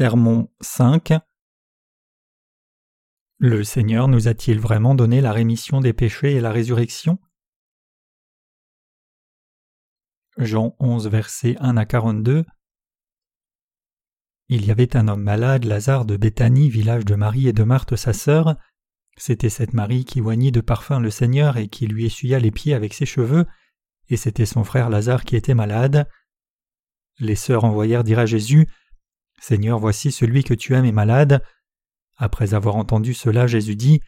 Sermon 5 Le Seigneur nous a-t-il vraiment donné la rémission des péchés et la résurrection? Jean 11 versets 1 à 42 Il y avait un homme malade, Lazare de Béthanie, village de Marie et de Marthe sa sœur. C'était cette Marie qui oignit de parfum le Seigneur et qui lui essuya les pieds avec ses cheveux, et c'était son frère Lazare qui était malade. Les sœurs envoyèrent dire à Jésus Seigneur, voici celui que tu aimes est malade. Après avoir entendu cela, Jésus dit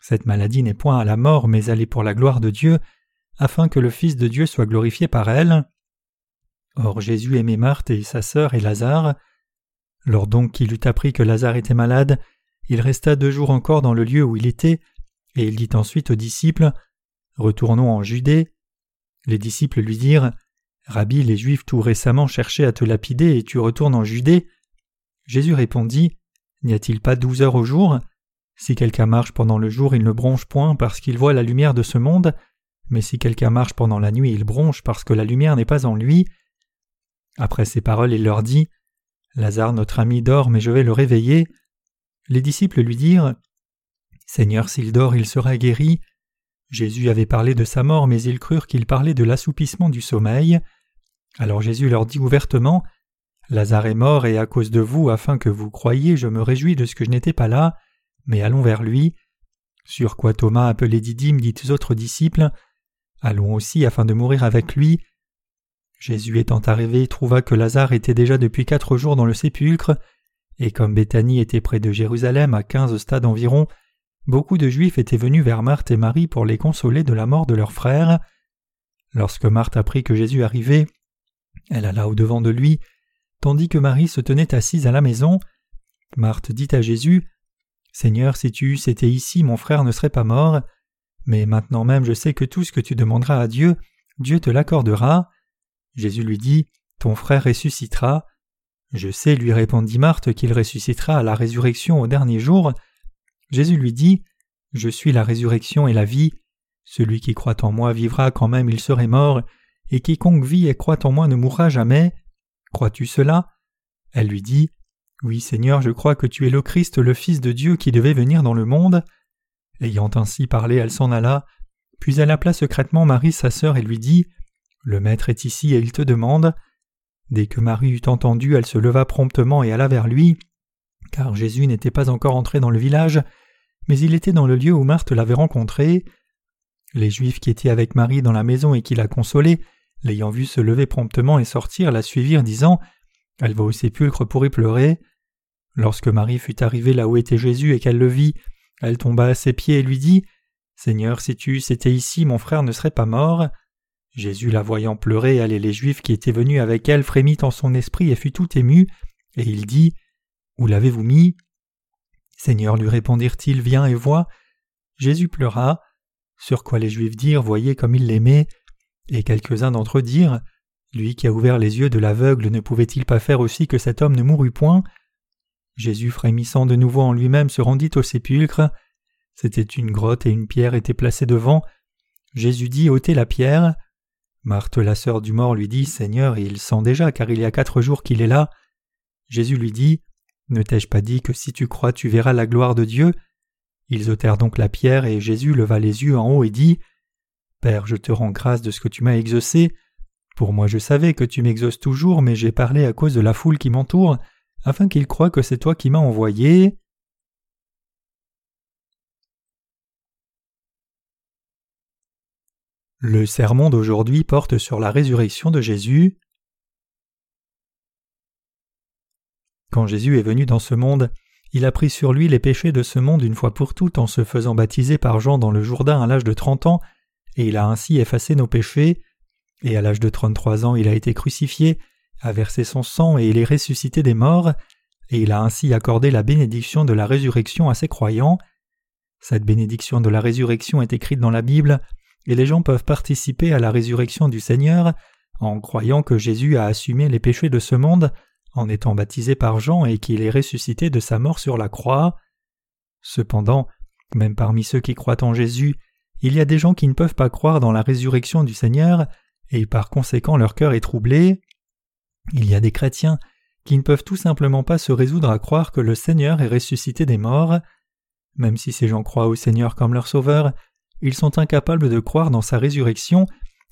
Cette maladie n'est point à la mort, mais elle est pour la gloire de Dieu, afin que le Fils de Dieu soit glorifié par elle. Or Jésus aimait Marthe et sa sœur et Lazare. Lors donc qu'il eut appris que Lazare était malade, il resta deux jours encore dans le lieu où il était, et il dit ensuite aux disciples Retournons en Judée. Les disciples lui dirent Rabbi, les Juifs tout récemment cherchaient à te lapider et tu retournes en Judée. Jésus répondit N'y a-t-il pas douze heures au jour? Si quelqu'un marche pendant le jour, il ne bronche point parce qu'il voit la lumière de ce monde, mais si quelqu'un marche pendant la nuit, il bronche parce que la lumière n'est pas en lui. Après ces paroles, il leur dit Lazare, notre ami, dort, mais je vais le réveiller. Les disciples lui dirent Seigneur, s'il dort, il sera guéri. Jésus avait parlé de sa mort, mais ils crurent qu'il parlait de l'assoupissement du sommeil. Alors Jésus leur dit ouvertement Lazare est mort et à cause de vous, afin que vous croyiez, je me réjouis de ce que je n'étais pas là, mais allons vers lui. Sur quoi Thomas, appelé Didyme, dit aux autres disciples Allons aussi afin de mourir avec lui. Jésus étant arrivé trouva que Lazare était déjà depuis quatre jours dans le sépulcre, et comme Béthanie était près de Jérusalem à quinze stades environ, beaucoup de Juifs étaient venus vers Marthe et Marie pour les consoler de la mort de leur frère. Lorsque Marthe apprit que Jésus arrivait, elle alla au devant de lui, tandis que Marie se tenait assise à la maison. Marthe dit à Jésus Seigneur, si tu eusses été ici, mon frère ne serait pas mort. Mais maintenant même je sais que tout ce que tu demanderas à Dieu, Dieu te l'accordera. Jésus lui dit Ton frère ressuscitera. Je sais, lui répondit Marthe, qu'il ressuscitera à la résurrection au dernier jour. Jésus lui dit Je suis la résurrection et la vie. Celui qui croit en moi vivra quand même il serait mort, et quiconque vit et croit en moi ne mourra jamais. Crois-tu cela? Elle lui dit Oui, Seigneur, je crois que tu es le Christ, le Fils de Dieu qui devait venir dans le monde. Ayant ainsi parlé, elle s'en alla, puis elle appela secrètement Marie, sa sœur, et lui dit Le Maître est ici et il te demande. Dès que Marie eut entendu, elle se leva promptement et alla vers lui, car Jésus n'était pas encore entré dans le village, mais il était dans le lieu où Marthe l'avait rencontré. Les Juifs qui étaient avec Marie dans la maison et qui la consolaient l'ayant vue se lever promptement et sortir, la suivirent, disant Elle va au sépulcre pour y pleurer. Lorsque Marie fut arrivée là où était Jésus et qu'elle le vit, elle tomba à ses pieds et lui dit Seigneur, si tu étais ici, mon frère ne serait pas mort. Jésus, la voyant pleurer, elle et les Juifs qui étaient venus avec elle frémit en son esprit et fut tout ému, et il dit Où l'avez-vous mis? Seigneur, lui répondirent-ils, viens et vois. Jésus pleura. Sur quoi les Juifs dirent Voyez comme il l'aimait. Et quelques-uns d'entre eux dirent Lui qui a ouvert les yeux de l'aveugle ne pouvait-il pas faire aussi que cet homme ne mourût point? Jésus, frémissant de nouveau en lui-même, se rendit au sépulcre. C'était une grotte et une pierre était placée devant. Jésus dit ôtez la pierre. Marthe, la sœur du mort, lui dit Seigneur, il sent déjà, car il y a quatre jours qu'il est là. Jésus lui dit Ne t'ai-je pas dit que si tu crois, tu verras la gloire de Dieu? Ils ôtèrent donc la pierre, et Jésus leva les yeux en haut et dit Père, je te rends grâce de ce que tu m'as exaucé. Pour moi je savais que tu m'exauces toujours, mais j'ai parlé à cause de la foule qui m'entoure, afin qu'ils croient que c'est toi qui m'as envoyé. Le sermon d'aujourd'hui porte sur la résurrection de Jésus. Quand Jésus est venu dans ce monde, il a pris sur lui les péchés de ce monde une fois pour toutes en se faisant baptiser par Jean dans le Jourdain à l'âge de trente ans et il a ainsi effacé nos péchés, et à l'âge de trente-trois ans il a été crucifié, a versé son sang et il est ressuscité des morts, et il a ainsi accordé la bénédiction de la résurrection à ses croyants. Cette bénédiction de la résurrection est écrite dans la Bible, et les gens peuvent participer à la résurrection du Seigneur en croyant que Jésus a assumé les péchés de ce monde en étant baptisé par Jean et qu'il est ressuscité de sa mort sur la croix. Cependant, même parmi ceux qui croient en Jésus, il y a des gens qui ne peuvent pas croire dans la résurrection du Seigneur, et par conséquent leur cœur est troublé. Il y a des chrétiens qui ne peuvent tout simplement pas se résoudre à croire que le Seigneur est ressuscité des morts. Même si ces gens croient au Seigneur comme leur Sauveur, ils sont incapables de croire dans sa résurrection,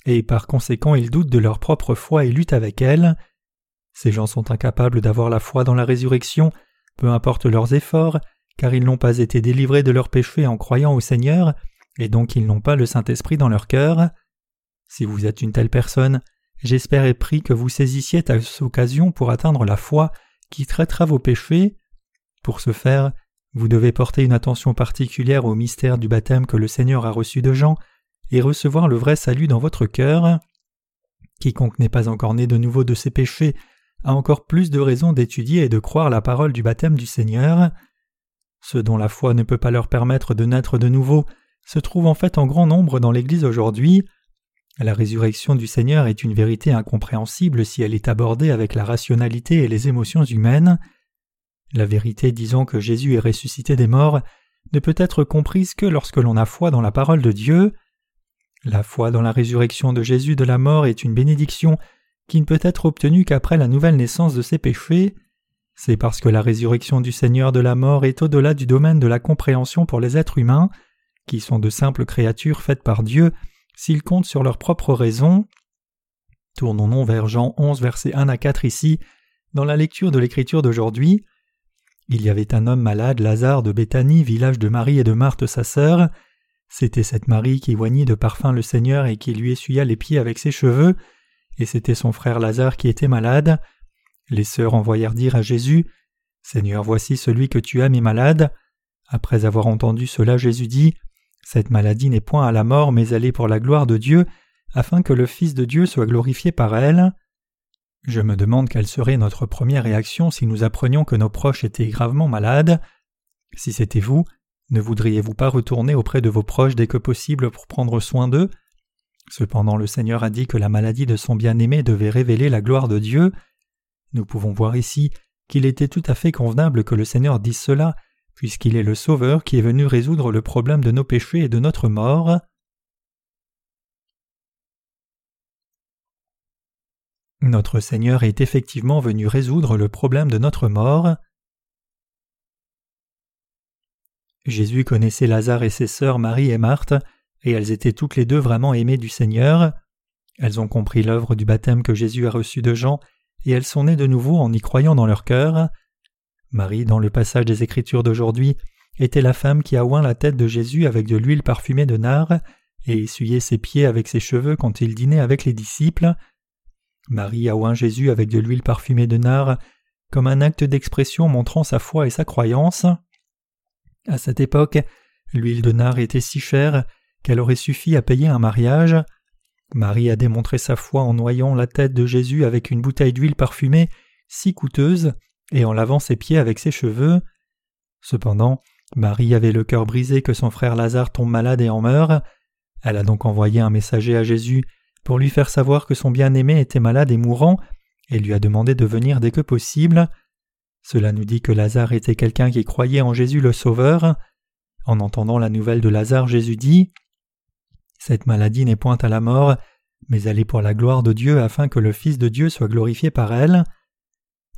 et par conséquent ils doutent de leur propre foi et luttent avec elle. Ces gens sont incapables d'avoir la foi dans la résurrection, peu importe leurs efforts, car ils n'ont pas été délivrés de leurs péchés en croyant au Seigneur, et donc ils n'ont pas le Saint-Esprit dans leur cœur. Si vous êtes une telle personne, j'espère et prie que vous saisissiez à cette occasion pour atteindre la foi qui traitera vos péchés. Pour ce faire, vous devez porter une attention particulière au mystère du baptême que le Seigneur a reçu de Jean et recevoir le vrai salut dans votre cœur. Quiconque n'est pas encore né de nouveau de ses péchés a encore plus de raisons d'étudier et de croire la parole du baptême du Seigneur. Ceux dont la foi ne peut pas leur permettre de naître de nouveau se trouvent en fait en grand nombre dans l'Église aujourd'hui. La résurrection du Seigneur est une vérité incompréhensible si elle est abordée avec la rationalité et les émotions humaines. La vérité disant que Jésus est ressuscité des morts ne peut être comprise que lorsque l'on a foi dans la parole de Dieu. La foi dans la résurrection de Jésus de la mort est une bénédiction qui ne peut être obtenue qu'après la nouvelle naissance de ses péchés. C'est parce que la résurrection du Seigneur de la mort est au-delà du domaine de la compréhension pour les êtres humains, qui sont de simples créatures faites par Dieu, s'ils comptent sur leur propre raison. Tournons-nous vers Jean 11, versets 1 à 4 ici, dans la lecture de l'Écriture d'aujourd'hui. Il y avait un homme malade, Lazare de Béthanie, village de Marie et de Marthe sa sœur. C'était cette Marie qui oignit de parfum le Seigneur et qui lui essuya les pieds avec ses cheveux, et c'était son frère Lazare qui était malade. Les sœurs envoyèrent dire à Jésus Seigneur, voici celui que tu aimes est malade. Après avoir entendu cela, Jésus dit Cette maladie n'est point à la mort, mais elle est pour la gloire de Dieu, afin que le Fils de Dieu soit glorifié par elle. Je me demande quelle serait notre première réaction si nous apprenions que nos proches étaient gravement malades. Si c'était vous, ne voudriez-vous pas retourner auprès de vos proches dès que possible pour prendre soin d'eux? Cependant le Seigneur a dit que la maladie de son bien-aimé devait révéler la gloire de Dieu. Nous pouvons voir ici qu'il était tout à fait convenable que le Seigneur dise cela, puisqu'il est le Sauveur qui est venu résoudre le problème de nos péchés et de notre mort. Notre Seigneur est effectivement venu résoudre le problème de notre mort. Jésus connaissait Lazare et ses sœurs Marie et Marthe, et elles étaient toutes les deux vraiment aimées du Seigneur. Elles ont compris l'œuvre du baptême que Jésus a reçu de Jean, et elles sont nées de nouveau en y croyant dans leur cœur. Marie, dans le passage des Écritures d'aujourd'hui, était la femme qui a oint la tête de Jésus avec de l'huile parfumée de nard, et essuyé ses pieds avec ses cheveux quand il dînait avec les disciples. Marie a oint Jésus avec de l'huile parfumée de nard, comme un acte d'expression montrant sa foi et sa croyance. À cette époque, l'huile de nard était si chère qu'elle aurait suffi à payer un mariage. Marie a démontré sa foi en noyant la tête de Jésus avec une bouteille d'huile parfumée si coûteuse et en lavant ses pieds avec ses cheveux. Cependant, Marie avait le cœur brisé que son frère Lazare tombe malade et en meurt. Elle a donc envoyé un messager à Jésus pour lui faire savoir que son bien-aimé était malade et mourant, et lui a demandé de venir dès que possible. Cela nous dit que Lazare était quelqu'un qui croyait en Jésus le Sauveur. En entendant la nouvelle de Lazare, Jésus dit cette maladie n'est point à la mort, mais elle est pour la gloire de Dieu afin que le Fils de Dieu soit glorifié par elle.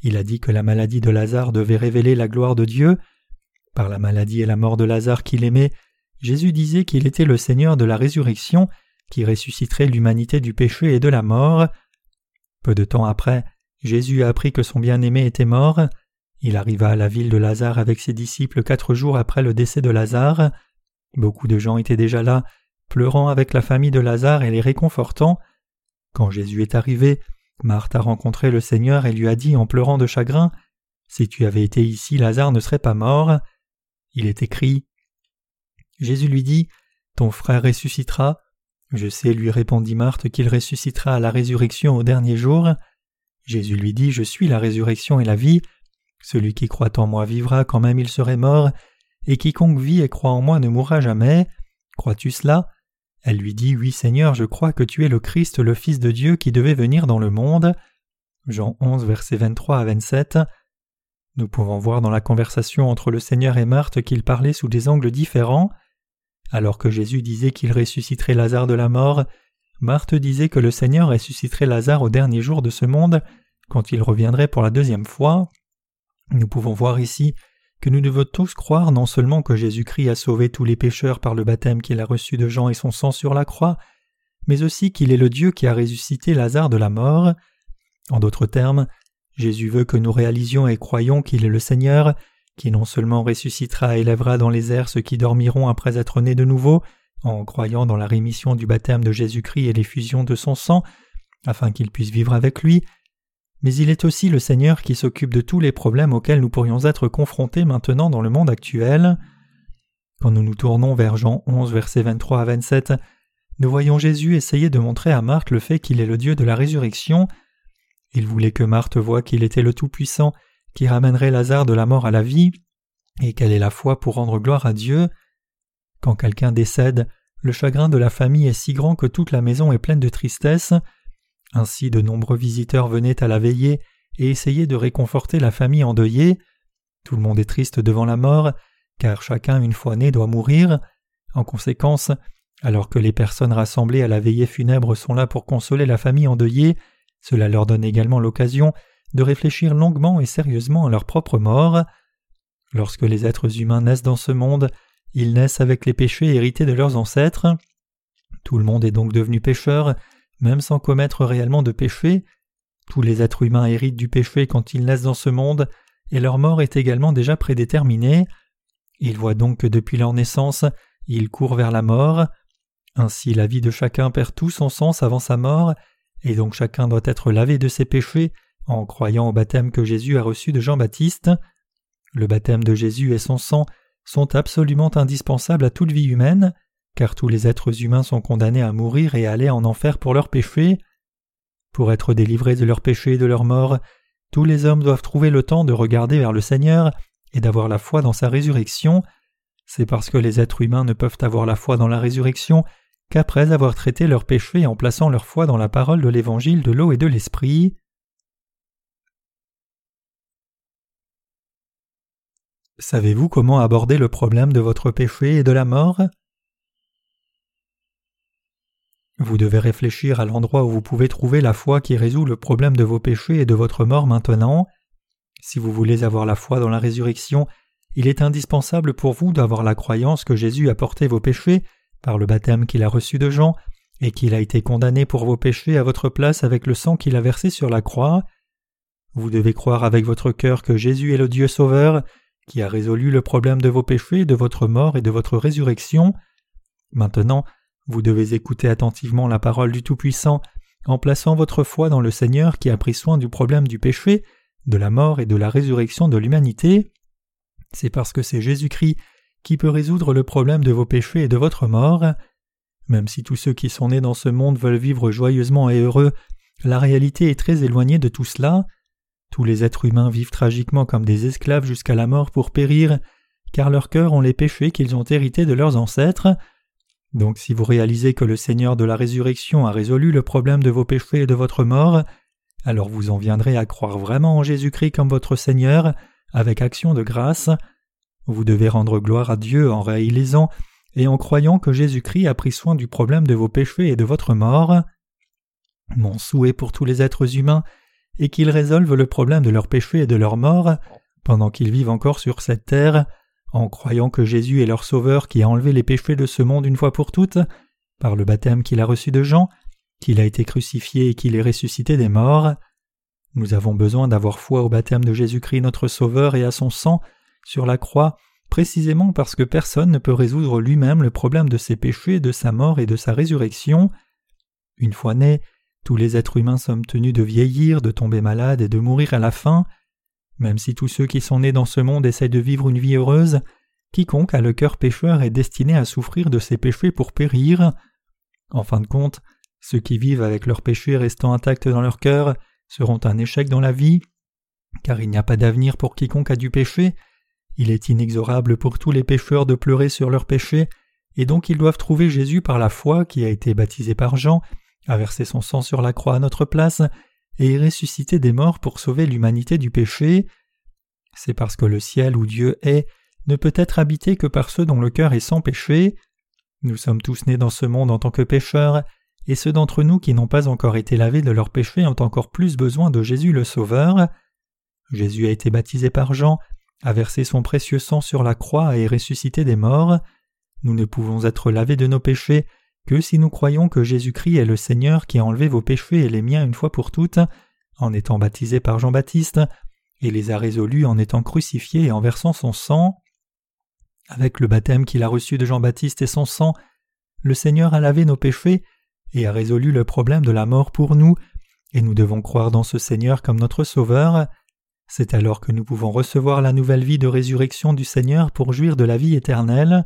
Il a dit que la maladie de Lazare devait révéler la gloire de Dieu. Par la maladie et la mort de Lazare qu'il aimait, Jésus disait qu'il était le Seigneur de la résurrection qui ressusciterait l'humanité du péché et de la mort. Peu de temps après, Jésus a appris que son bien-aimé était mort. Il arriva à la ville de Lazare avec ses disciples quatre jours après le décès de Lazare. Beaucoup de gens étaient déjà là, pleurant avec la famille de Lazare et les réconfortant. Quand Jésus est arrivé, Marthe a rencontré le Seigneur et lui a dit en pleurant de chagrin Si tu avais été ici, Lazare ne serait pas mort. Il est écrit Jésus lui dit Ton frère ressuscitera. Je sais, lui répondit Marthe, qu'il ressuscitera à la résurrection au dernier jour. Jésus lui dit Je suis la résurrection et la vie. Celui qui croit en moi vivra quand même il serait mort, et quiconque vit et croit en moi ne mourra jamais. Crois-tu cela? Elle lui dit Oui, Seigneur, je crois que tu es le Christ, le Fils de Dieu qui devait venir dans le monde. Jean 11, versets 23 à 27. Nous pouvons voir dans la conversation entre le Seigneur et Marthe qu'ils parlaient sous des angles différents. Alors que Jésus disait qu'il ressusciterait Lazare de la mort, Marthe disait que le Seigneur ressusciterait Lazare au dernier jour de ce monde, quand il reviendrait pour la deuxième fois. Nous pouvons voir ici que nous devons tous croire non seulement que Jésus-Christ a sauvé tous les pécheurs par le baptême qu'il a reçu de Jean et son sang sur la croix, mais aussi qu'il est le Dieu qui a ressuscité Lazare de la mort. En d'autres termes, Jésus veut que nous réalisions et croyions qu'il est le Seigneur, qui non seulement ressuscitera et élèvera dans les airs ceux qui dormiront après être nés de nouveau, en croyant dans la rémission du baptême de Jésus-Christ et l'effusion de son sang, afin qu'ils puissent vivre avec lui, mais il est aussi le Seigneur qui s'occupe de tous les problèmes auxquels nous pourrions être confrontés maintenant dans le monde actuel. Quand nous nous tournons vers Jean 11, versets 23 à 27, nous voyons Jésus essayer de montrer à Marthe le fait qu'il est le Dieu de la résurrection. Il voulait que Marthe voie qu'il était le Tout-Puissant, qui ramènerait Lazare de la mort à la vie, et qu'elle ait la foi pour rendre gloire à Dieu. Quand quelqu'un décède, le chagrin de la famille est si grand que toute la maison est pleine de tristesse. Ainsi de nombreux visiteurs venaient à la veillée et essayaient de réconforter la famille endeuillée. Tout le monde est triste devant la mort, car chacun une fois né doit mourir. En conséquence, alors que les personnes rassemblées à la veillée funèbre sont là pour consoler la famille endeuillée, cela leur donne également l'occasion de réfléchir longuement et sérieusement à leur propre mort. Lorsque les êtres humains naissent dans ce monde, ils naissent avec les péchés hérités de leurs ancêtres. Tout le monde est donc devenu pécheur, même sans commettre réellement de péché. Tous les êtres humains héritent du péché quand ils naissent dans ce monde, et leur mort est également déjà prédéterminée. Ils voient donc que depuis leur naissance, ils courent vers la mort. Ainsi la vie de chacun perd tout son sens avant sa mort, et donc chacun doit être lavé de ses péchés en croyant au baptême que Jésus a reçu de Jean-Baptiste. Le baptême de Jésus et son sang sont absolument indispensables à toute vie humaine, car tous les êtres humains sont condamnés à mourir et à aller en enfer pour leurs péchés. Pour être délivrés de leurs péchés et de leur mort, tous les hommes doivent trouver le temps de regarder vers le Seigneur et d'avoir la foi dans sa résurrection. C'est parce que les êtres humains ne peuvent avoir la foi dans la résurrection qu'après avoir traité leurs péchés en plaçant leur foi dans la parole de l'évangile de l'eau et de l'esprit. Savez-vous comment aborder le problème de votre péché et de la mort? Vous devez réfléchir à l'endroit où vous pouvez trouver la foi qui résout le problème de vos péchés et de votre mort maintenant. Si vous voulez avoir la foi dans la résurrection, il est indispensable pour vous d'avoir la croyance que Jésus a porté vos péchés par le baptême qu'il a reçu de Jean, et qu'il a été condamné pour vos péchés à votre place avec le sang qu'il a versé sur la croix. Vous devez croire avec votre cœur que Jésus est le Dieu Sauveur, qui a résolu le problème de vos péchés, de votre mort et de votre résurrection. Maintenant, vous devez écouter attentivement la parole du Tout-Puissant en plaçant votre foi dans le Seigneur qui a pris soin du problème du péché, de la mort et de la résurrection de l'humanité. C'est parce que c'est Jésus-Christ qui peut résoudre le problème de vos péchés et de votre mort. Même si tous ceux qui sont nés dans ce monde veulent vivre joyeusement et heureux, la réalité est très éloignée de tout cela. Tous les êtres humains vivent tragiquement comme des esclaves jusqu'à la mort pour périr, car leurs cœurs ont les péchés qu'ils ont hérités de leurs ancêtres. Donc si vous réalisez que le Seigneur de la résurrection a résolu le problème de vos péchés et de votre mort, alors vous en viendrez à croire vraiment en Jésus-Christ comme votre Seigneur, avec action de grâce. Vous devez rendre gloire à Dieu en réalisant et en croyant que Jésus-Christ a pris soin du problème de vos péchés et de votre mort. Mon souhait pour tous les êtres humains est qu'ils résolvent le problème de leurs péchés et de leur mort pendant qu'ils vivent encore sur cette terre, en croyant que Jésus est leur Sauveur qui a enlevé les péchés de ce monde une fois pour toutes, par le baptême qu'il a reçu de Jean, qu'il a été crucifié et qu'il est ressuscité des morts. Nous avons besoin d'avoir foi au baptême de Jésus-Christ notre Sauveur et à son sang sur la croix, précisément parce que personne ne peut résoudre lui-même le problème de ses péchés, de sa mort et de sa résurrection. Une fois nés, tous les êtres humains sommes tenus de vieillir, de tomber malades et de mourir à la fin. Même si tous ceux qui sont nés dans ce monde essaient de vivre une vie heureuse, quiconque a le cœur pécheur est destiné à souffrir de ses péchés pour périr. En fin de compte, ceux qui vivent avec leurs péchés restant intacts dans leur cœur seront un échec dans la vie, car il n'y a pas d'avenir pour quiconque a du péché, il est inexorable pour tous les pécheurs de pleurer sur leurs péchés, et donc ils doivent trouver Jésus par la foi qui a été baptisé par Jean, a versé son sang sur la croix à notre place, et est ressuscité des morts pour sauver l'humanité du péché. C'est parce que le ciel où Dieu est ne peut être habité que par ceux dont le cœur est sans péché. Nous sommes tous nés dans ce monde en tant que pécheurs, et ceux d'entre nous qui n'ont pas encore été lavés de leurs péchés ont encore plus besoin de Jésus le Sauveur. Jésus a été baptisé par Jean, a versé son précieux sang sur la croix et ressuscité des morts. Nous ne pouvons être lavés de nos péchés que si nous croyons que Jésus-Christ est le Seigneur qui a enlevé vos péchés et les miens une fois pour toutes, en étant baptisé par Jean-Baptiste, et les a résolus en étant crucifié et en versant son sang. Avec le baptême qu'il a reçu de Jean-Baptiste et son sang, le Seigneur a lavé nos péchés et a résolu le problème de la mort pour nous, et nous devons croire dans ce Seigneur comme notre Sauveur. C'est alors que nous pouvons recevoir la nouvelle vie de résurrection du Seigneur pour jouir de la vie éternelle.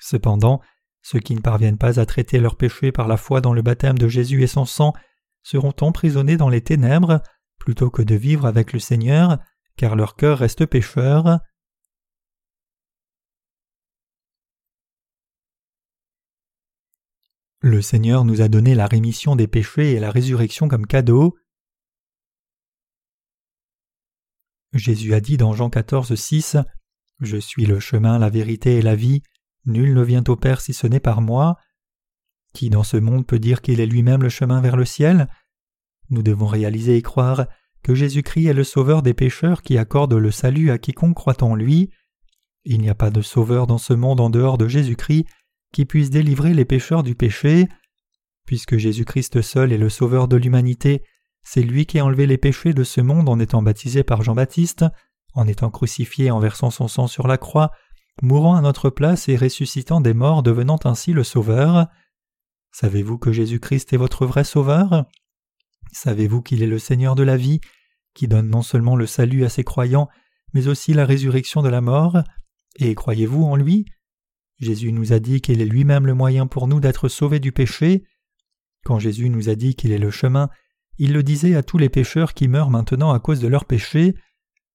Cependant, ceux qui ne parviennent pas à traiter leurs péchés par la foi dans le baptême de Jésus et son sang seront emprisonnés dans les ténèbres plutôt que de vivre avec le Seigneur, car leur cœur reste pécheur. Le Seigneur nous a donné la rémission des péchés et la résurrection comme cadeau. Jésus a dit dans Jean 14, 6 Je suis le chemin, la vérité et la vie, nul ne vient au Père si ce n'est par moi. Qui dans ce monde peut dire qu'il est lui-même le chemin vers le ciel? Nous devons réaliser et croire que Jésus-Christ est le Sauveur des pécheurs qui accorde le salut à quiconque croit en lui. Il n'y a pas de Sauveur dans ce monde en dehors de Jésus-Christ, qui puisse délivrer les pécheurs du péché. Puisque Jésus-Christ seul est le Sauveur de l'humanité, c'est lui qui a enlevé les péchés de ce monde en étant baptisé par Jean-Baptiste, en étant crucifié en versant son sang sur la croix, mourant à notre place et ressuscitant des morts, devenant ainsi le Sauveur. Savez-vous que Jésus-Christ est votre vrai Sauveur? Savez-vous qu'il est le Seigneur de la vie, qui donne non seulement le salut à ses croyants, mais aussi la résurrection de la mort? Et croyez-vous en lui? Jésus nous a dit qu'il est lui-même le moyen pour nous d'être sauvés du péché. Quand Jésus nous a dit qu'il est le chemin, il le disait à tous les pécheurs qui meurent maintenant à cause de leurs péchés.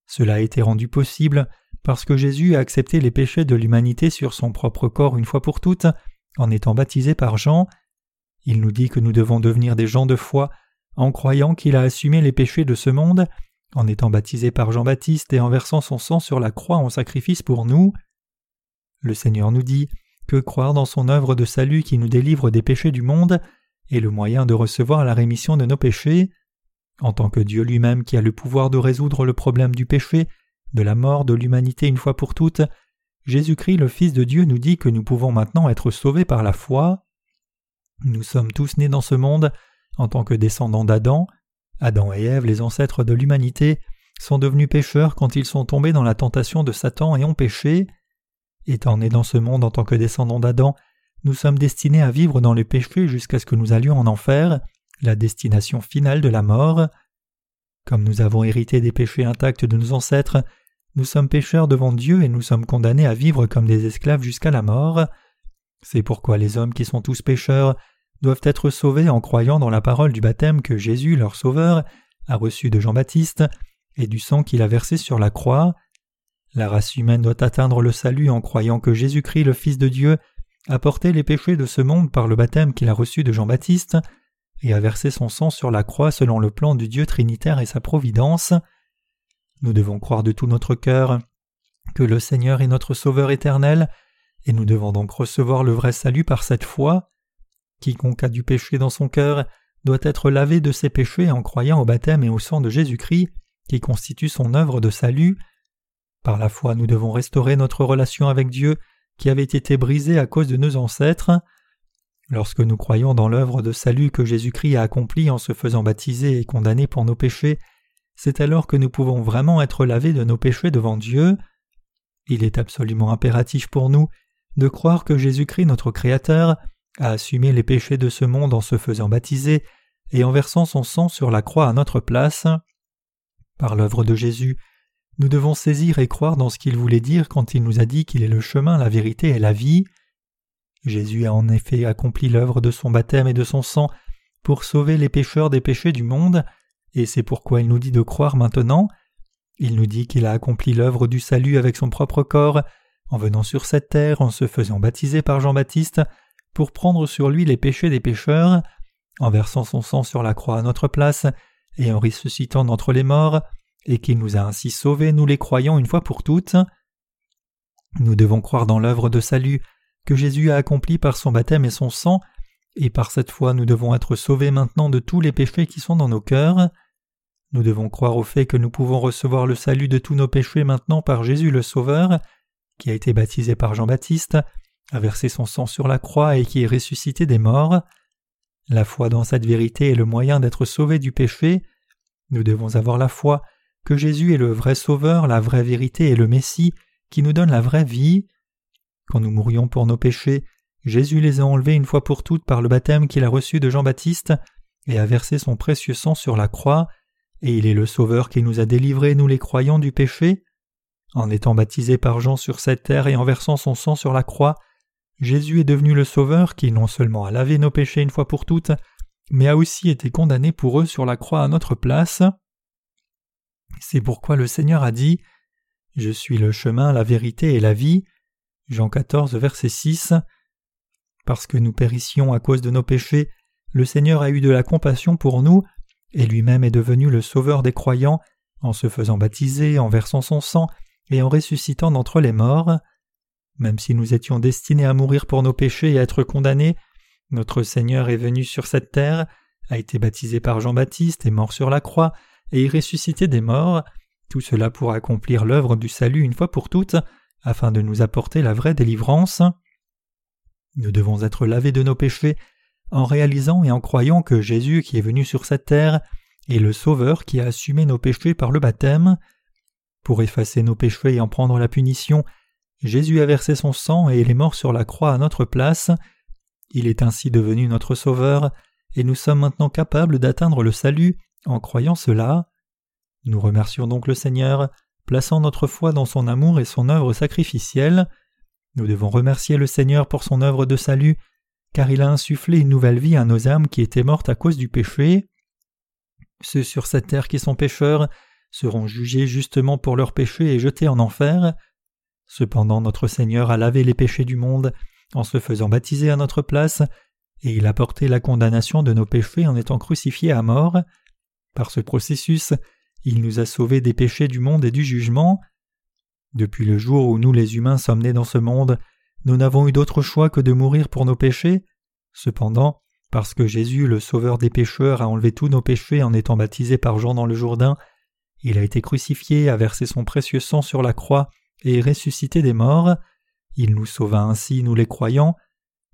Cela a été rendu possible parce que Jésus a accepté les péchés de l'humanité sur son propre corps une fois pour toutes, en étant baptisé par Jean. Il nous dit que nous devons devenir des gens de foi en croyant qu'il a assumé les péchés de ce monde, en étant baptisé par Jean-Baptiste et en versant son sang sur la croix en sacrifice pour nous. Le Seigneur nous dit que croire dans son œuvre de salut qui nous délivre des péchés du monde est le moyen de recevoir la rémission de nos péchés. En tant que Dieu lui-même qui a le pouvoir de résoudre le problème du péché, de la mort de l'humanité une fois pour toutes, Jésus-Christ le Fils de Dieu nous dit que nous pouvons maintenant être sauvés par la foi. Nous sommes tous nés dans ce monde en tant que descendants d'Adam. Adam et Ève, les ancêtres de l'humanité, sont devenus pécheurs quand ils sont tombés dans la tentation de Satan et ont péché. Étant nés dans ce monde en tant que descendants d'Adam, nous sommes destinés à vivre dans le péché jusqu'à ce que nous allions en enfer, la destination finale de la mort. Comme nous avons hérité des péchés intacts de nos ancêtres, nous sommes pécheurs devant Dieu et nous sommes condamnés à vivre comme des esclaves jusqu'à la mort. C'est pourquoi les hommes qui sont tous pécheurs doivent être sauvés en croyant dans la parole du baptême que Jésus, leur Sauveur, a reçu de Jean-Baptiste et du sang qu'il a versé sur la croix. La race humaine doit atteindre le salut en croyant que Jésus-Christ, le Fils de Dieu, a porté les péchés de ce monde par le baptême qu'il a reçu de Jean-Baptiste, et a versé son sang sur la croix selon le plan du Dieu Trinitaire et sa providence. Nous devons croire de tout notre cœur que le Seigneur est notre Sauveur éternel, et nous devons donc recevoir le vrai salut par cette foi. Quiconque a du péché dans son cœur doit être lavé de ses péchés en croyant au baptême et au sang de Jésus-Christ, qui constitue son œuvre de salut. Par la foi, nous devons restaurer notre relation avec Dieu qui avait été brisée à cause de nos ancêtres. Lorsque nous croyons dans l'œuvre de salut que Jésus-Christ a accomplie en se faisant baptiser et condamner pour nos péchés, c'est alors que nous pouvons vraiment être lavés de nos péchés devant Dieu. Il est absolument impératif pour nous de croire que Jésus-Christ notre Créateur a assumé les péchés de ce monde en se faisant baptiser et en versant son sang sur la croix à notre place. Par l'œuvre de Jésus, nous devons saisir et croire dans ce qu'il voulait dire quand il nous a dit qu'il est le chemin, la vérité et la vie. Jésus a en effet accompli l'œuvre de son baptême et de son sang pour sauver les pécheurs des péchés du monde, et c'est pourquoi il nous dit de croire maintenant. Il nous dit qu'il a accompli l'œuvre du salut avec son propre corps, en venant sur cette terre, en se faisant baptiser par Jean-Baptiste, pour prendre sur lui les péchés des pécheurs, en versant son sang sur la croix à notre place, et en ressuscitant d'entre les morts, et qu'il nous a ainsi sauvés, nous les croyons une fois pour toutes. Nous devons croire dans l'œuvre de salut que Jésus a accompli par son baptême et son sang, et par cette foi nous devons être sauvés maintenant de tous les péchés qui sont dans nos cœurs. Nous devons croire au fait que nous pouvons recevoir le salut de tous nos péchés maintenant par Jésus le Sauveur, qui a été baptisé par Jean-Baptiste, a versé son sang sur la croix et qui est ressuscité des morts. La foi dans cette vérité est le moyen d'être sauvé du péché. Nous devons avoir la foi que Jésus est le vrai Sauveur, la vraie vérité et le Messie, qui nous donne la vraie vie. Quand nous mourions pour nos péchés, Jésus les a enlevés une fois pour toutes par le baptême qu'il a reçu de Jean-Baptiste et a versé son précieux sang sur la croix, et il est le Sauveur qui nous a délivrés, nous les croyants, du péché. En étant baptisé par Jean sur cette terre et en versant son sang sur la croix, Jésus est devenu le Sauveur qui non seulement a lavé nos péchés une fois pour toutes, mais a aussi été condamné pour eux sur la croix à notre place. C'est pourquoi le Seigneur a dit Je suis le chemin, la vérité et la vie. Jean 14, verset 6. Parce que nous périssions à cause de nos péchés, le Seigneur a eu de la compassion pour nous, et lui-même est devenu le sauveur des croyants, en se faisant baptiser, en versant son sang, et en ressuscitant d'entre les morts. Même si nous étions destinés à mourir pour nos péchés et à être condamnés, notre Seigneur est venu sur cette terre, a été baptisé par Jean-Baptiste et mort sur la croix, et est ressuscité des morts, tout cela pour accomplir l'œuvre du salut une fois pour toutes, afin de nous apporter la vraie délivrance. Nous devons être lavés de nos péchés en réalisant et en croyant que Jésus qui est venu sur cette terre est le Sauveur qui a assumé nos péchés par le baptême. Pour effacer nos péchés et en prendre la punition, Jésus a versé son sang et il est mort sur la croix à notre place. Il est ainsi devenu notre Sauveur, et nous sommes maintenant capables d'atteindre le salut en croyant cela. Nous remercions donc le Seigneur, plaçant notre foi dans son amour et son œuvre sacrificielle. Nous devons remercier le Seigneur pour son œuvre de salut, car il a insufflé une nouvelle vie à nos âmes qui étaient mortes à cause du péché. Ceux sur cette terre qui sont pécheurs seront jugés justement pour leurs péchés et jetés en enfer. Cependant notre Seigneur a lavé les péchés du monde en se faisant baptiser à notre place, et il a porté la condamnation de nos péchés en étant crucifié à mort. Par ce processus, il nous a sauvés des péchés du monde et du jugement. Depuis le jour où nous les humains sommes nés dans ce monde, nous n'avons eu d'autre choix que de mourir pour nos péchés. Cependant, parce que Jésus, le Sauveur des pécheurs, a enlevé tous nos péchés en étant baptisé par Jean dans le Jourdain, il a été crucifié, a versé son précieux sang sur la croix et est ressuscité des morts. Il nous sauva ainsi, nous les croyants.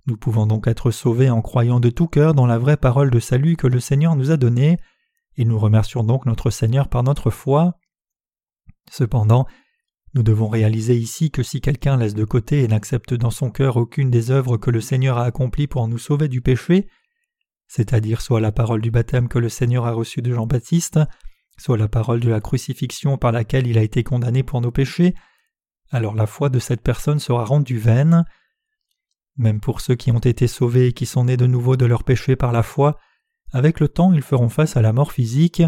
Nous pouvons donc être sauvés en croyant de tout cœur dans la vraie parole de salut que le Seigneur nous a donnée, et nous remercions donc notre Seigneur par notre foi. Cependant, nous devons réaliser ici que si quelqu'un laisse de côté et n'accepte dans son cœur aucune des œuvres que le Seigneur a accomplies pour nous sauver du péché, c'est-à-dire soit la parole du baptême que le Seigneur a reçue de Jean-Baptiste, soit la parole de la crucifixion par laquelle il a été condamné pour nos péchés, alors la foi de cette personne sera rendue vaine. Même pour ceux qui ont été sauvés et qui sont nés de nouveau de leurs péchés par la foi, avec le temps ils feront face à la mort physique.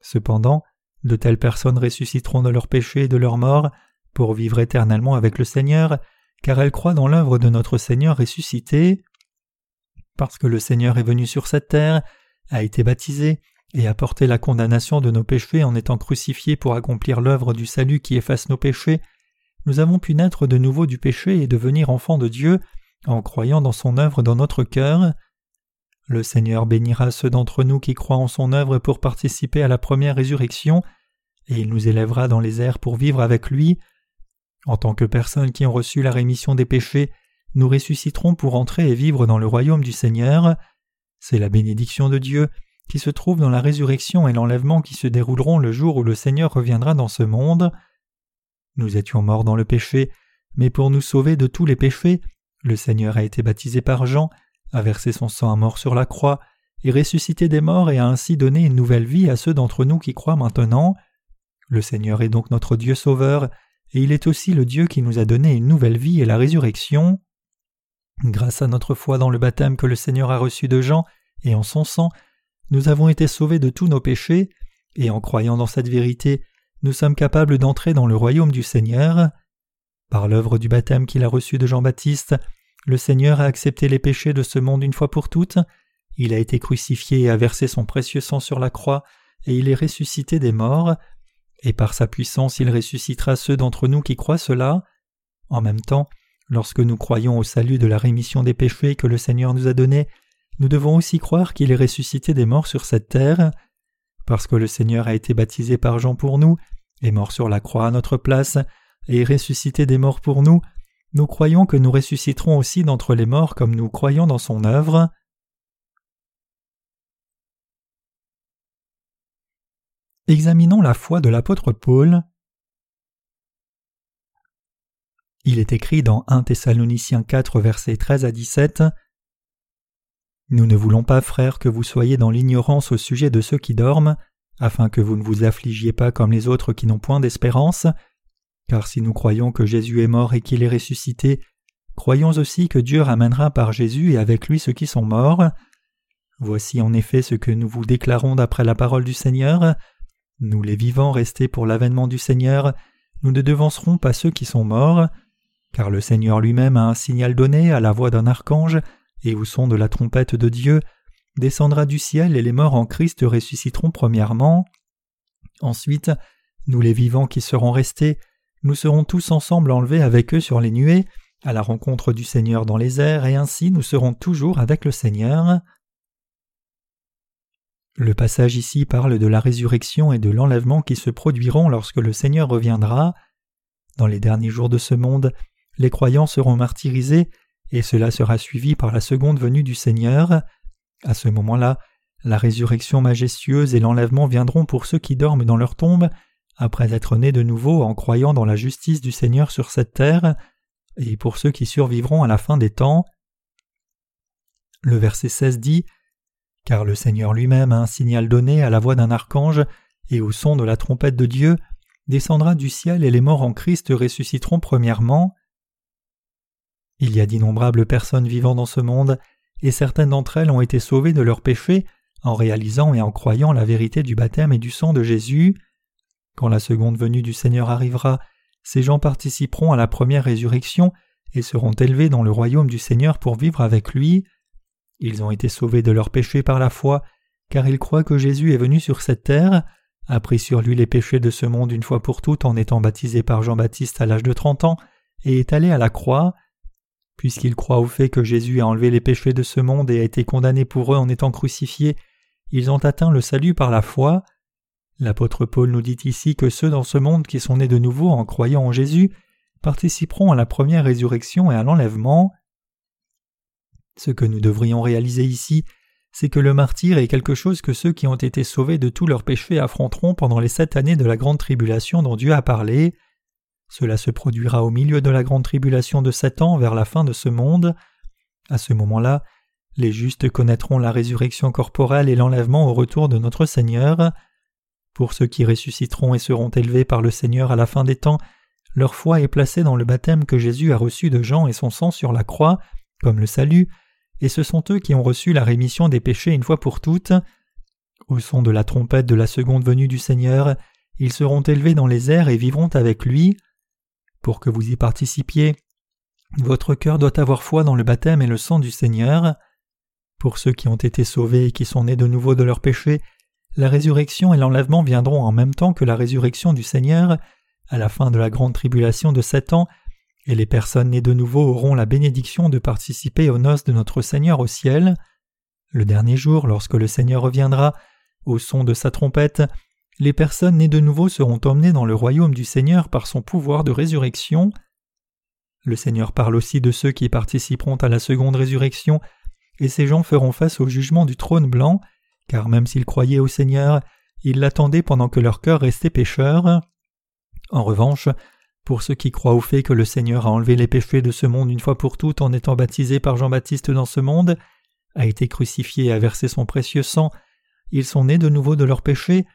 Cependant, de telles personnes ressusciteront de leurs péchés et de leur mort pour vivre éternellement avec le Seigneur, car elles croient dans l'œuvre de notre Seigneur ressuscité. Parce que le Seigneur est venu sur cette terre, a été baptisé et a porté la condamnation de nos péchés en étant crucifié pour accomplir l'œuvre du salut qui efface nos péchés, nous avons pu naître de nouveau du péché et devenir enfants de Dieu en croyant dans son œuvre dans notre cœur. Le Seigneur bénira ceux d'entre nous qui croient en son œuvre pour participer à la première résurrection, et il nous élèvera dans les airs pour vivre avec lui. En tant que personnes qui ont reçu la rémission des péchés, nous ressusciterons pour entrer et vivre dans le royaume du Seigneur. C'est la bénédiction de Dieu qui se trouve dans la résurrection et l'enlèvement qui se dérouleront le jour où le Seigneur reviendra dans ce monde. Nous étions morts dans le péché, mais pour nous sauver de tous les péchés, le Seigneur a été baptisé par Jean, a versé son sang à mort sur la croix, et ressuscité des morts et a ainsi donné une nouvelle vie à ceux d'entre nous qui croient maintenant. Le Seigneur est donc notre Dieu sauveur, et il est aussi le Dieu qui nous a donné une nouvelle vie et la résurrection. Grâce à notre foi dans le baptême que le Seigneur a reçu de Jean et en son sang, nous avons été sauvés de tous nos péchés, et en croyant dans cette vérité, nous sommes capables d'entrer dans le royaume du Seigneur. Par l'œuvre du baptême qu'il a reçu de Jean-Baptiste, le Seigneur a accepté les péchés de ce monde une fois pour toutes, il a été crucifié et a versé son précieux sang sur la croix, et il est ressuscité des morts, et par sa puissance il ressuscitera ceux d'entre nous qui croient cela. En même temps, lorsque nous croyons au salut de la rémission des péchés que le Seigneur nous a donné, nous devons aussi croire qu'il est ressuscité des morts sur cette terre. Parce que le Seigneur a été baptisé par Jean pour nous, est mort sur la croix à notre place, et est ressuscité des morts pour nous, nous croyons que nous ressusciterons aussi d'entre les morts comme nous croyons dans son œuvre. Examinons la foi de l'apôtre Paul. Il est écrit dans 1 Thessaloniciens 4 versets 13 à 17 Nous ne voulons pas, frères, que vous soyez dans l'ignorance au sujet de ceux qui dorment, afin que vous ne vous affligiez pas comme les autres qui n'ont point d'espérance, car si nous croyons que Jésus est mort et qu'il est ressuscité, croyons aussi que Dieu ramènera par Jésus et avec lui ceux qui sont morts. Voici en effet ce que nous vous déclarons d'après la parole du Seigneur. Nous les vivants restés pour l'avènement du Seigneur, nous ne devancerons pas ceux qui sont morts, car le Seigneur lui-même a un signal donné à la voix d'un archange, et au son de la trompette de Dieu, descendra du ciel et les morts en Christ ressusciteront premièrement. Ensuite, nous les vivants qui serons restés, nous serons tous ensemble enlevés avec eux sur les nuées, à la rencontre du Seigneur dans les airs, et ainsi nous serons toujours avec le Seigneur. Le passage ici parle de la résurrection et de l'enlèvement qui se produiront lorsque le Seigneur reviendra. Dans les derniers jours de ce monde, les croyants seront martyrisés, et cela sera suivi par la seconde venue du Seigneur. À ce moment-là, la résurrection majestueuse et l'enlèvement viendront pour ceux qui dorment dans leur tombe, après être nés de nouveau en croyant dans la justice du Seigneur sur cette terre, et pour ceux qui survivront à la fin des temps. Le verset 16 dit Car le Seigneur lui-même a un signal donné à la voix d'un archange, et au son de la trompette de Dieu, descendra du ciel et les morts en Christ ressusciteront premièrement. Il y a d'innombrables personnes vivant dans ce monde, et certaines d'entre elles ont été sauvées de leurs péchés en réalisant et en croyant la vérité du baptême et du sang de Jésus. Quand la seconde venue du Seigneur arrivera, ces gens participeront à la première résurrection et seront élevés dans le royaume du Seigneur pour vivre avec lui. Ils ont été sauvés de leurs péchés par la foi, car ils croient que Jésus est venu sur cette terre, a pris sur lui les péchés de ce monde une fois pour toutes en étant baptisé par Jean-Baptiste à l'âge de trente ans, et est allé à la croix. Puisqu'ils croient au fait que Jésus a enlevé les péchés de ce monde et a été condamné pour eux en étant crucifié, ils ont atteint le salut par la foi. L'apôtre Paul nous dit ici que ceux dans ce monde qui sont nés de nouveau en croyant en Jésus participeront à la première résurrection et à l'enlèvement. Ce que nous devrions réaliser ici, c'est que le martyr est quelque chose que ceux qui ont été sauvés de tous leurs péchés affronteront pendant les sept années de la grande tribulation dont Dieu a parlé. Cela se produira au milieu de la grande tribulation de sept ans vers la fin de ce monde. À ce moment-là, les justes connaîtront la résurrection corporelle et l'enlèvement au retour de notre Seigneur. Pour ceux qui ressusciteront et seront élevés par le Seigneur à la fin des temps, leur foi est placée dans le baptême que Jésus a reçu de Jean et son sang sur la croix, comme le salut, et ce sont eux qui ont reçu la rémission des péchés une fois pour toutes. Au son de la trompette de la seconde venue du Seigneur, ils seront élevés dans les airs et vivront avec lui. Pour que vous y participiez, votre cœur doit avoir foi dans le baptême et le sang du Seigneur. Pour ceux qui ont été sauvés et qui sont nés de nouveau de leurs péchés, la résurrection et l'enlèvement viendront en même temps que la résurrection du Seigneur à la fin de la grande tribulation de sept ans, et les personnes nées de nouveau auront la bénédiction de participer aux noces de notre Seigneur au ciel. Le dernier jour, lorsque le Seigneur reviendra, au son de sa trompette, les personnes nées de nouveau seront emmenées dans le royaume du Seigneur par son pouvoir de résurrection. Le Seigneur parle aussi de ceux qui participeront à la seconde résurrection, et ces gens feront face au jugement du trône blanc, car même s'ils croyaient au Seigneur, ils l'attendaient pendant que leur cœur restait pécheur. En revanche, pour ceux qui croient au fait que le Seigneur a enlevé les péchés de ce monde une fois pour toutes en étant baptisé par Jean-Baptiste dans ce monde, a été crucifié et a versé son précieux sang, ils sont nés de nouveau de leurs péchés,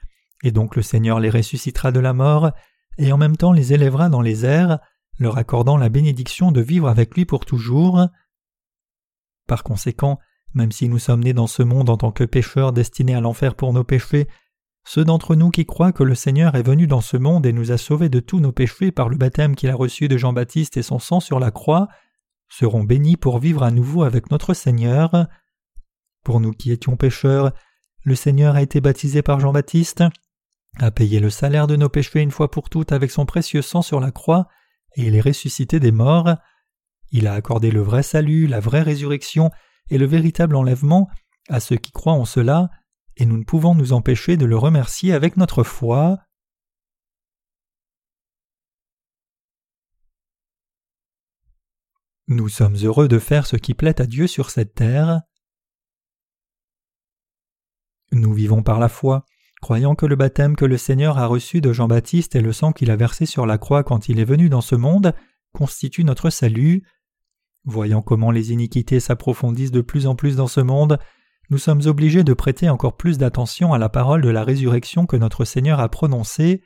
et donc le Seigneur les ressuscitera de la mort, et en même temps les élèvera dans les airs, leur accordant la bénédiction de vivre avec lui pour toujours. Par conséquent, même si nous sommes nés dans ce monde en tant que pécheurs destinés à l'enfer pour nos péchés, ceux d'entre nous qui croient que le Seigneur est venu dans ce monde et nous a sauvés de tous nos péchés par le baptême qu'il a reçu de Jean-Baptiste et son sang sur la croix, seront bénis pour vivre à nouveau avec notre Seigneur. Pour nous qui étions pécheurs, le Seigneur a été baptisé par Jean-Baptiste, a payé le salaire de nos péchés une fois pour toutes avec son précieux sang sur la croix, et il est ressuscité des morts. Il a accordé le vrai salut, la vraie résurrection, est le véritable enlèvement à ceux qui croient en cela, et nous ne pouvons nous empêcher de le remercier avec notre foi. Nous sommes heureux de faire ce qui plaît à Dieu sur cette terre. Nous vivons par la foi, croyant que le baptême que le Seigneur a reçu de Jean-Baptiste et le sang qu'il a versé sur la croix quand il est venu dans ce monde constituent notre salut. Voyant comment les iniquités s'approfondissent de plus en plus dans ce monde, nous sommes obligés de prêter encore plus d'attention à la parole de la résurrection que notre Seigneur a prononcée.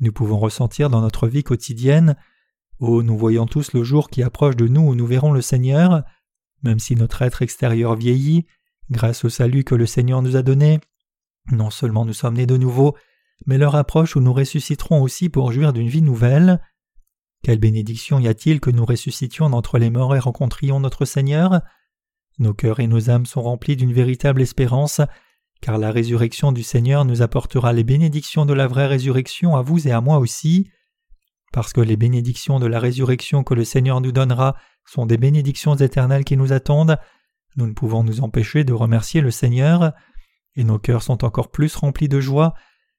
Nous pouvons ressentir dans notre vie quotidienne Oh, nous voyons tous le jour qui approche de nous où nous verrons le Seigneur. Même si notre être extérieur vieillit, grâce au salut que le Seigneur nous a donné, non seulement nous sommes nés de nouveau, mais l'heure approche où nous ressusciterons aussi pour jouir d'une vie nouvelle. Quelle bénédiction y a-t-il que nous ressuscitions d'entre les morts et rencontrions notre Seigneur? Nos cœurs et nos âmes sont remplis d'une véritable espérance, car la résurrection du Seigneur nous apportera les bénédictions de la vraie résurrection à vous et à moi aussi. Parce que les bénédictions de la résurrection que le Seigneur nous donnera sont des bénédictions éternelles qui nous attendent, nous ne pouvons nous empêcher de remercier le Seigneur, et nos cœurs sont encore plus remplis de joie,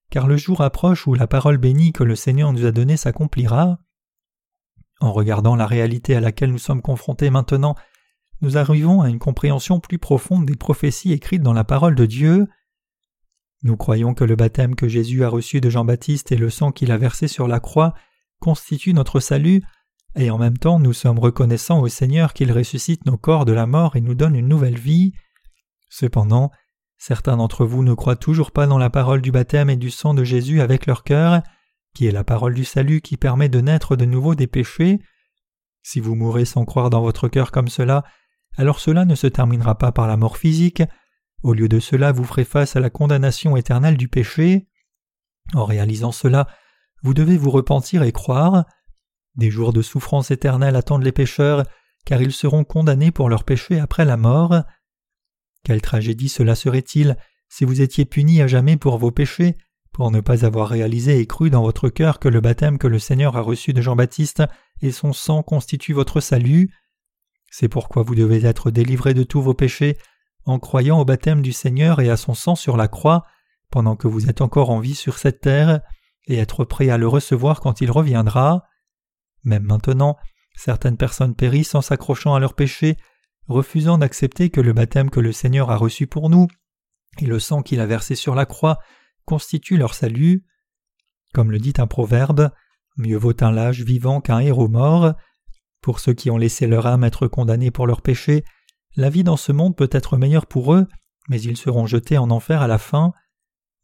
car le jour approche où la parole bénie que le Seigneur nous a donnée s'accomplira. En regardant la réalité à laquelle nous sommes confrontés maintenant, nous arrivons à une compréhension plus profonde des prophéties écrites dans la parole de Dieu. Nous croyons que le baptême que Jésus a reçu de Jean-Baptiste et le sang qu'il a versé sur la croix constitue notre salut, et en même temps nous sommes reconnaissants au Seigneur qu'il ressuscite nos corps de la mort et nous donne une nouvelle vie. Cependant, certains d'entre vous ne croient toujours pas dans la parole du baptême et du sang de Jésus avec leur cœur, qui est la parole du salut qui permet de naître de nouveau des péchés. Si vous mourrez sans croire dans votre cœur comme cela, alors cela ne se terminera pas par la mort physique, au lieu de cela vous ferez face à la condamnation éternelle du péché. En réalisant cela, vous devez vous repentir et croire. Des jours de souffrance éternelle attendent les pécheurs, car ils seront condamnés pour leurs péchés après la mort. Quelle tragédie cela serait-il si vous étiez puni à jamais pour vos péchés, pour ne pas avoir réalisé et cru dans votre cœur que le baptême que le Seigneur a reçu de Jean-Baptiste et son sang constituent votre salut. C'est pourquoi vous devez être délivrés de tous vos péchés en croyant au baptême du Seigneur et à son sang sur la croix, pendant que vous êtes encore en vie sur cette terre et être prêt à le recevoir quand il reviendra. Même maintenant, certaines personnes périssent en s'accrochant à leurs péchés, refusant d'accepter que le baptême que le Seigneur a reçu pour nous et le sang qu'il a versé sur la croix constituent leur salut. Comme le dit un proverbe, mieux vaut un lâche vivant qu'un héros mort. Pour ceux qui ont laissé leur âme être condamnés pour leurs péchés, la vie dans ce monde peut être meilleure pour eux, mais ils seront jetés en enfer à la fin.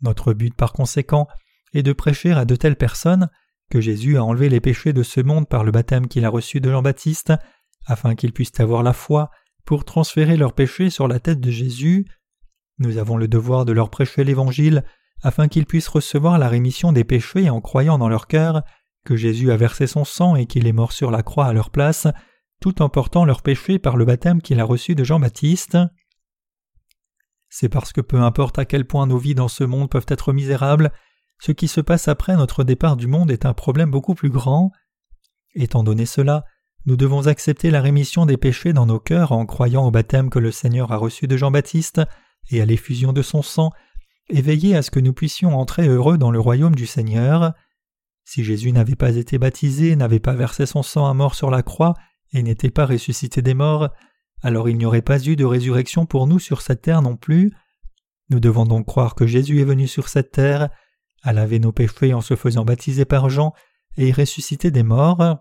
Notre but par conséquent et de prêcher à de telles personnes que Jésus a enlevé les péchés de ce monde par le baptême qu'il a reçu de Jean-Baptiste, afin qu'ils puissent avoir la foi pour transférer leurs péchés sur la tête de Jésus. Nous avons le devoir de leur prêcher l'Évangile afin qu'ils puissent recevoir la rémission des péchés en croyant dans leur cœur que Jésus a versé son sang et qu'il est mort sur la croix à leur place, tout en portant leurs péchés par le baptême qu'il a reçu de Jean-Baptiste. C'est parce que peu importe à quel point nos vies dans ce monde peuvent être misérables, ce qui se passe après notre départ du monde est un problème beaucoup plus grand. Étant donné cela, nous devons accepter la rémission des péchés dans nos cœurs en croyant au baptême que le Seigneur a reçu de Jean-Baptiste et à l'effusion de son sang, et veiller à ce que nous puissions entrer heureux dans le royaume du Seigneur. Si Jésus n'avait pas été baptisé, n'avait pas versé son sang à mort sur la croix et n'était pas ressuscité des morts, alors il n'y aurait pas eu de résurrection pour nous sur cette terre non plus. Nous devons donc croire que Jésus est venu sur cette terre, à laver nos péchés en se faisant baptiser par Jean et ressusciter des morts.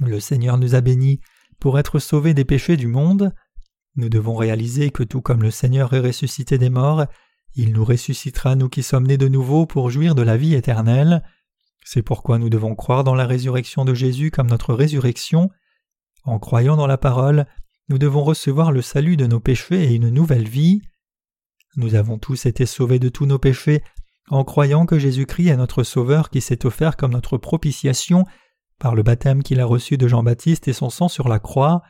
Le Seigneur nous a bénis pour être sauvés des péchés du monde. Nous devons réaliser que tout comme le Seigneur est ressuscité des morts, il nous ressuscitera nous qui sommes nés de nouveau pour jouir de la vie éternelle. C'est pourquoi nous devons croire dans la résurrection de Jésus comme notre résurrection. En croyant dans la parole, nous devons recevoir le salut de nos péchés et une nouvelle vie. Nous avons tous été sauvés de tous nos péchés en croyant que Jésus-Christ est notre Sauveur qui s'est offert comme notre propitiation par le baptême qu'il a reçu de Jean-Baptiste et son sang sur la croix.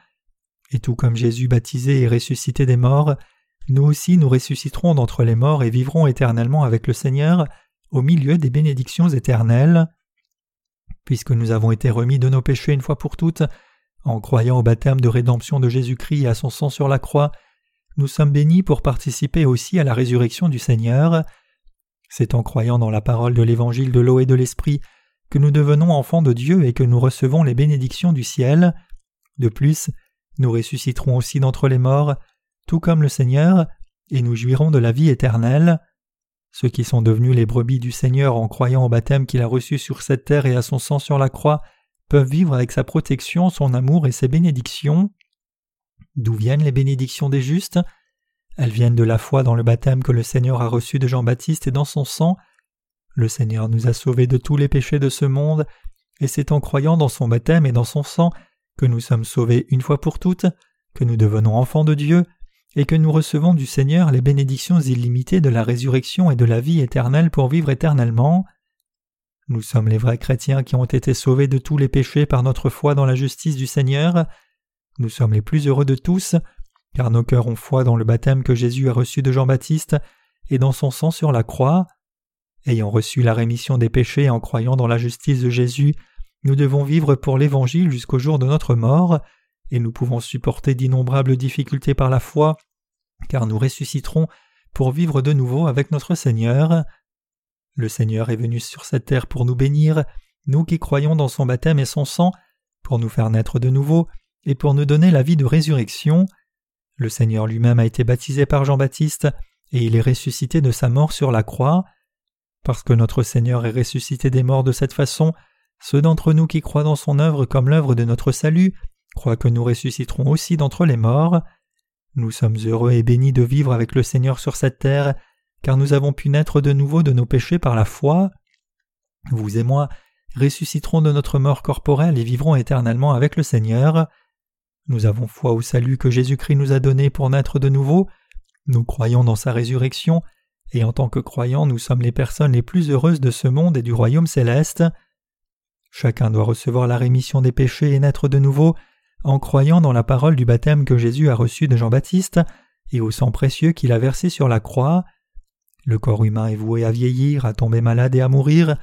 Et tout comme Jésus baptisé et ressuscité des morts, nous aussi nous ressusciterons d'entre les morts et vivrons éternellement avec le Seigneur au milieu des bénédictions éternelles. Puisque nous avons été remis de nos péchés une fois pour toutes, en croyant au baptême de rédemption de Jésus-Christ et à son sang sur la croix, nous sommes bénis pour participer aussi à la résurrection du Seigneur. C'est en croyant dans la parole de l'évangile de l'eau et de l'esprit que nous devenons enfants de Dieu et que nous recevons les bénédictions du ciel. De plus, nous ressusciterons aussi d'entre les morts, tout comme le Seigneur, et nous jouirons de la vie éternelle. Ceux qui sont devenus les brebis du Seigneur en croyant au baptême qu'il a reçu sur cette terre et à son sang sur la croix peuvent vivre avec sa protection, son amour et ses bénédictions. D'où viennent les bénédictions des justes? Elles viennent de la foi dans le baptême que le Seigneur a reçu de Jean-Baptiste et dans son sang. Le Seigneur nous a sauvés de tous les péchés de ce monde, et c'est en croyant dans son baptême et dans son sang que nous sommes sauvés une fois pour toutes, que nous devenons enfants de Dieu, et que nous recevons du Seigneur les bénédictions illimitées de la résurrection et de la vie éternelle pour vivre éternellement. Nous sommes les vrais chrétiens qui ont été sauvés de tous les péchés par notre foi dans la justice du Seigneur. Nous sommes les plus heureux de tous, car nos cœurs ont foi dans le baptême que Jésus a reçu de Jean-Baptiste et dans son sang sur la croix. Ayant reçu la rémission des péchés en croyant dans la justice de Jésus, nous devons vivre pour l'Évangile jusqu'au jour de notre mort, et nous pouvons supporter d'innombrables difficultés par la foi, car nous ressusciterons pour vivre de nouveau avec notre Seigneur. Le Seigneur est venu sur cette terre pour nous bénir, nous qui croyons dans son baptême et son sang, pour nous faire naître de nouveau, et pour nous donner la vie de résurrection. Le Seigneur lui-même a été baptisé par Jean-Baptiste, et il est ressuscité de sa mort sur la croix. Parce que notre Seigneur est ressuscité des morts de cette façon, ceux d'entre nous qui croient dans son œuvre comme l'œuvre de notre salut croient que nous ressusciterons aussi d'entre les morts. Nous sommes heureux et bénis de vivre avec le Seigneur sur cette terre, car nous avons pu naître de nouveau de nos péchés par la foi. Vous et moi ressusciterons de notre mort corporelle et vivrons éternellement avec le Seigneur. Nous avons foi au salut que Jésus-Christ nous a donné pour naître de nouveau, nous croyons dans sa résurrection, et en tant que croyants nous sommes les personnes les plus heureuses de ce monde et du royaume céleste. Chacun doit recevoir la rémission des péchés et naître de nouveau en croyant dans la parole du baptême que Jésus a reçu de Jean-Baptiste et au sang précieux qu'il a versé sur la croix. Le corps humain est voué à vieillir, à tomber malade et à mourir.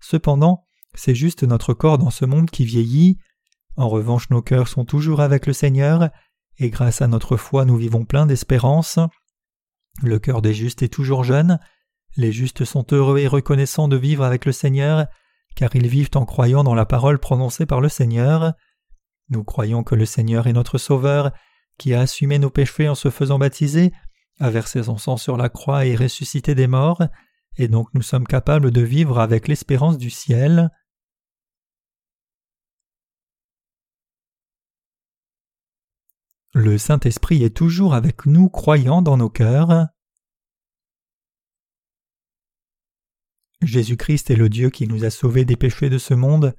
Cependant, c'est juste notre corps dans ce monde qui vieillit. En revanche, nos cœurs sont toujours avec le Seigneur, et grâce à notre foi nous vivons plein d'espérance. Le cœur des justes est toujours jeune, les justes sont heureux et reconnaissants de vivre avec le Seigneur, car ils vivent en croyant dans la parole prononcée par le Seigneur. Nous croyons que le Seigneur est notre Sauveur, qui a assumé nos péchés en se faisant baptiser, a versé son sang sur la croix et ressuscité des morts, et donc nous sommes capables de vivre avec l'espérance du ciel. Le Saint-Esprit est toujours avec nous croyant dans nos cœurs. Jésus-Christ est le Dieu qui nous a sauvés des péchés de ce monde,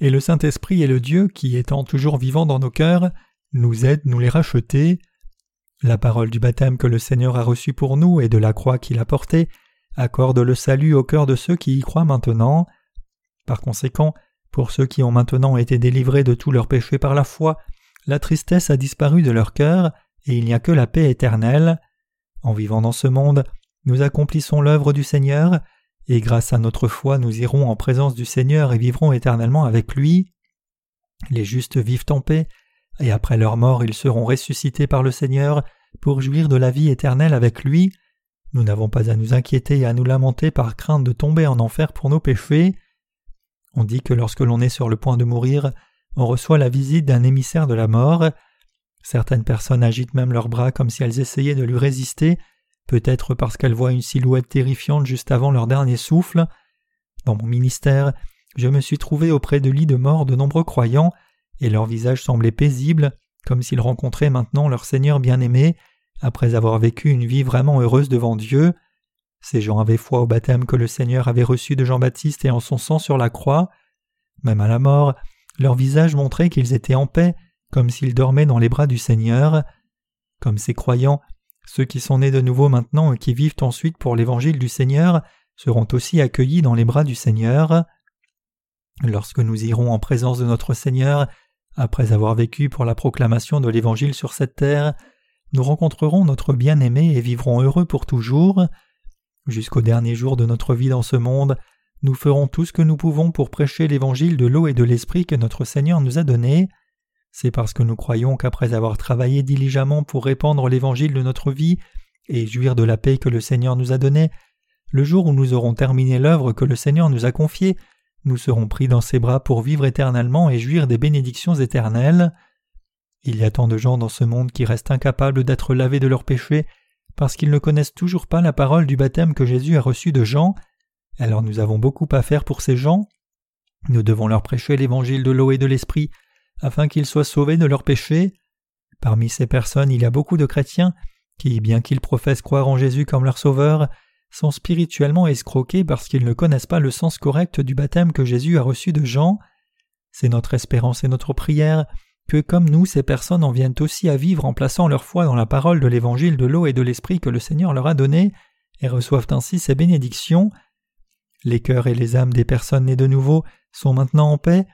et le Saint-Esprit est le Dieu qui, étant toujours vivant dans nos cœurs, nous aide nous les racheter. La parole du baptême que le Seigneur a reçu pour nous et de la croix qu'il a portée accorde le salut au cœur de ceux qui y croient maintenant. Par conséquent, pour ceux qui ont maintenant été délivrés de tous leurs péchés par la foi, la tristesse a disparu de leur cœur, et il n'y a que la paix éternelle. En vivant dans ce monde, nous accomplissons l'œuvre du Seigneur, et grâce à notre foi nous irons en présence du Seigneur et vivrons éternellement avec lui. Les justes vivent en paix, et après leur mort ils seront ressuscités par le Seigneur pour jouir de la vie éternelle avec lui. Nous n'avons pas à nous inquiéter et à nous lamenter par crainte de tomber en enfer pour nos péchés. On dit que lorsque l'on est sur le point de mourir, on reçoit la visite d'un émissaire de la mort. Certaines personnes agitent même leurs bras comme si elles essayaient de lui résister, peut-être parce qu'elles voient une silhouette terrifiante juste avant leur dernier souffle. Dans mon ministère, je me suis trouvé auprès de lits de mort de nombreux croyants, et leurs visages semblaient paisibles, comme s'ils rencontraient maintenant leur Seigneur bien-aimé, après avoir vécu une vie vraiment heureuse devant Dieu. Ces gens avaient foi au baptême que le Seigneur avait reçu de Jean-Baptiste et en son sang sur la croix. Même à la mort, leur visage montrait qu'ils étaient en paix, comme s'ils dormaient dans les bras du Seigneur. Comme ces croyants, ceux qui sont nés de nouveau maintenant et qui vivent ensuite pour l'évangile du Seigneur seront aussi accueillis dans les bras du Seigneur. Lorsque nous irons en présence de notre Seigneur, après avoir vécu pour la proclamation de l'évangile sur cette terre, nous rencontrerons notre bien-aimé et vivrons heureux pour toujours. Jusqu'au dernier jour de notre vie dans ce monde, nous ferons tout ce que nous pouvons pour prêcher l'évangile de l'eau et de l'esprit que notre Seigneur nous a donné. C'est parce que nous croyons qu'après avoir travaillé diligemment pour répandre l'évangile de notre vie et jouir de la paix que le Seigneur nous a donnée, le jour où nous aurons terminé l'œuvre que le Seigneur nous a confiée, nous serons pris dans ses bras pour vivre éternellement et jouir des bénédictions éternelles. Il y a tant de gens dans ce monde qui restent incapables d'être lavés de leurs péchés parce qu'ils ne connaissent toujours pas la parole du baptême que Jésus a reçu de Jean. Alors nous avons beaucoup à faire pour ces gens. Nous devons leur prêcher l'évangile de l'eau et de l'esprit afin qu'ils soient sauvés de leurs péchés. Parmi ces personnes, il y a beaucoup de chrétiens qui, bien qu'ils professent croire en Jésus comme leur sauveur, sont spirituellement escroqués parce qu'ils ne connaissent pas le sens correct du baptême que Jésus a reçu de Jean. C'est notre espérance et notre prière que comme nous, ces personnes en viennent aussi à vivre en plaçant leur foi dans la parole de l'évangile de l'eau et de l'esprit que le Seigneur leur a donné, et reçoivent ainsi ses bénédictions. Les cœurs et les âmes des personnes nées de nouveau sont maintenant en paix,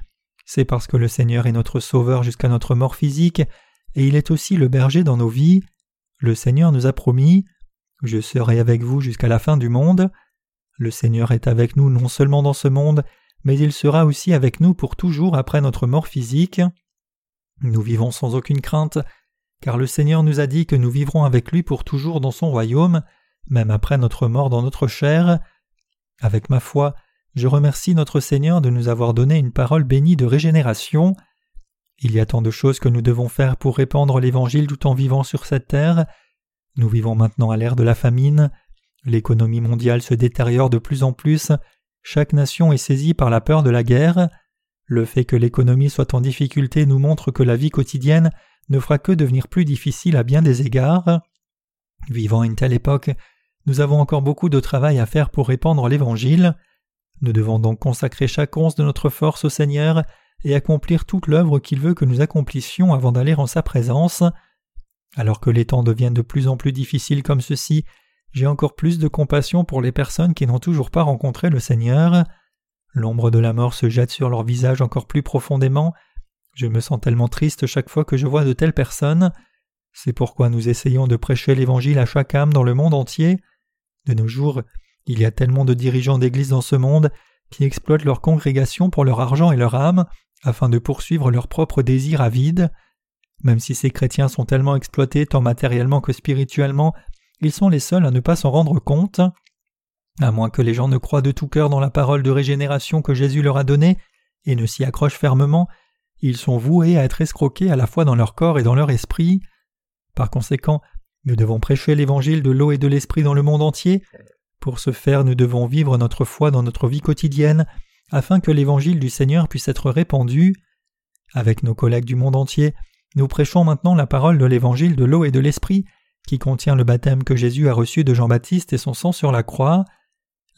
c'est parce que le Seigneur est notre Sauveur jusqu'à notre mort physique, et il est aussi le berger dans nos vies. Le Seigneur nous a promis Je serai avec vous jusqu'à la fin du monde. Le Seigneur est avec nous non seulement dans ce monde, mais il sera aussi avec nous pour toujours après notre mort physique. Nous vivons sans aucune crainte, car le Seigneur nous a dit que nous vivrons avec lui pour toujours dans son royaume, même après notre mort dans notre chair. Avec ma foi, je remercie notre Seigneur de nous avoir donné une parole bénie de régénération. Il y a tant de choses que nous devons faire pour répandre l'Évangile tout en vivant sur cette terre. Nous vivons maintenant à l'ère de la famine. L'économie mondiale se détériore de plus en plus. Chaque nation est saisie par la peur de la guerre. Le fait que l'économie soit en difficulté nous montre que la vie quotidienne ne fera que devenir plus difficile à bien des égards. Vivant à une telle époque, nous avons encore beaucoup de travail à faire pour répandre l'Évangile. Nous devons donc consacrer chaque once de notre force au Seigneur et accomplir toute l'œuvre qu'il veut que nous accomplissions avant d'aller en sa présence. Alors que les temps deviennent de plus en plus difficiles comme ceci, j'ai encore plus de compassion pour les personnes qui n'ont toujours pas rencontré le Seigneur. L'ombre de la mort se jette sur leur visage encore plus profondément. Je me sens tellement triste chaque fois que je vois de telles personnes. C'est pourquoi nous essayons de prêcher l'Évangile à chaque âme dans le monde entier. De nos jours, il y a tellement de dirigeants d'Église dans ce monde qui exploitent leur congrégation pour leur argent et leur âme afin de poursuivre leurs propres désirs avides. Même si ces chrétiens sont tellement exploités tant matériellement que spirituellement, ils sont les seuls à ne pas s'en rendre compte. À moins que les gens ne croient de tout cœur dans la parole de régénération que Jésus leur a donnée et ne s'y accrochent fermement, ils sont voués à être escroqués à la fois dans leur corps et dans leur esprit. Par conséquent, nous devons prêcher l'évangile de l'eau et de l'esprit dans le monde entier, pour ce faire, nous devons vivre notre foi dans notre vie quotidienne afin que l'évangile du Seigneur puisse être répandu. Avec nos collègues du monde entier, nous prêchons maintenant la parole de l'évangile de l'eau et de l'esprit qui contient le baptême que Jésus a reçu de Jean-Baptiste et son sang sur la croix.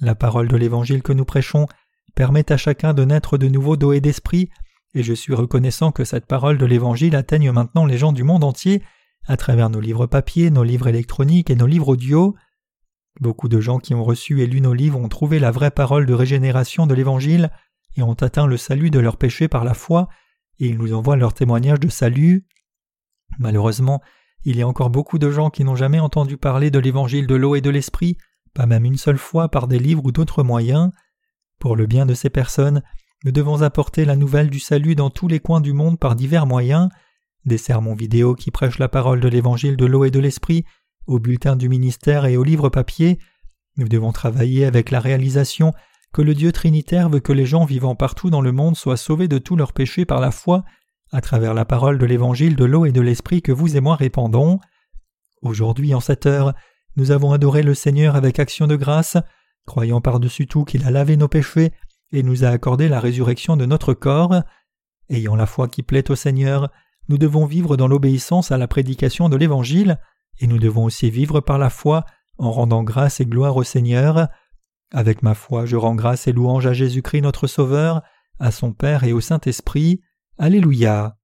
La parole de l'évangile que nous prêchons permet à chacun de naître de nouveau d'eau et d'esprit, et je suis reconnaissant que cette parole de l'évangile atteigne maintenant les gens du monde entier à travers nos livres papier, nos livres électroniques et nos livres audio. Beaucoup de gens qui ont reçu et lu nos livres ont trouvé la vraie parole de régénération de l'Évangile et ont atteint le salut de leurs péchés par la foi, et ils nous envoient leur témoignage de salut. Malheureusement, il y a encore beaucoup de gens qui n'ont jamais entendu parler de l'Évangile de l'eau et de l'Esprit, pas même une seule fois par des livres ou d'autres moyens. Pour le bien de ces personnes, nous devons apporter la nouvelle du salut dans tous les coins du monde par divers moyens, des sermons vidéo qui prêchent la parole de l'Évangile de l'eau et de l'Esprit, au bulletin du ministère et au livre papier, nous devons travailler avec la réalisation que le Dieu Trinitaire veut que les gens vivant partout dans le monde soient sauvés de tous leurs péchés par la foi à travers la parole de l'Évangile de l'eau et de l'Esprit que vous et moi répandons. Aujourd'hui, en cette heure, nous avons adoré le Seigneur avec action de grâce, croyant par-dessus tout qu'il a lavé nos péchés et nous a accordé la résurrection de notre corps. Ayant la foi qui plaît au Seigneur, nous devons vivre dans l'obéissance à la prédication de l'Évangile, et nous devons aussi vivre par la foi en rendant grâce et gloire au Seigneur. Avec ma foi, je rends grâce et louange à Jésus-Christ notre Sauveur, à son Père et au Saint-Esprit. Alléluia.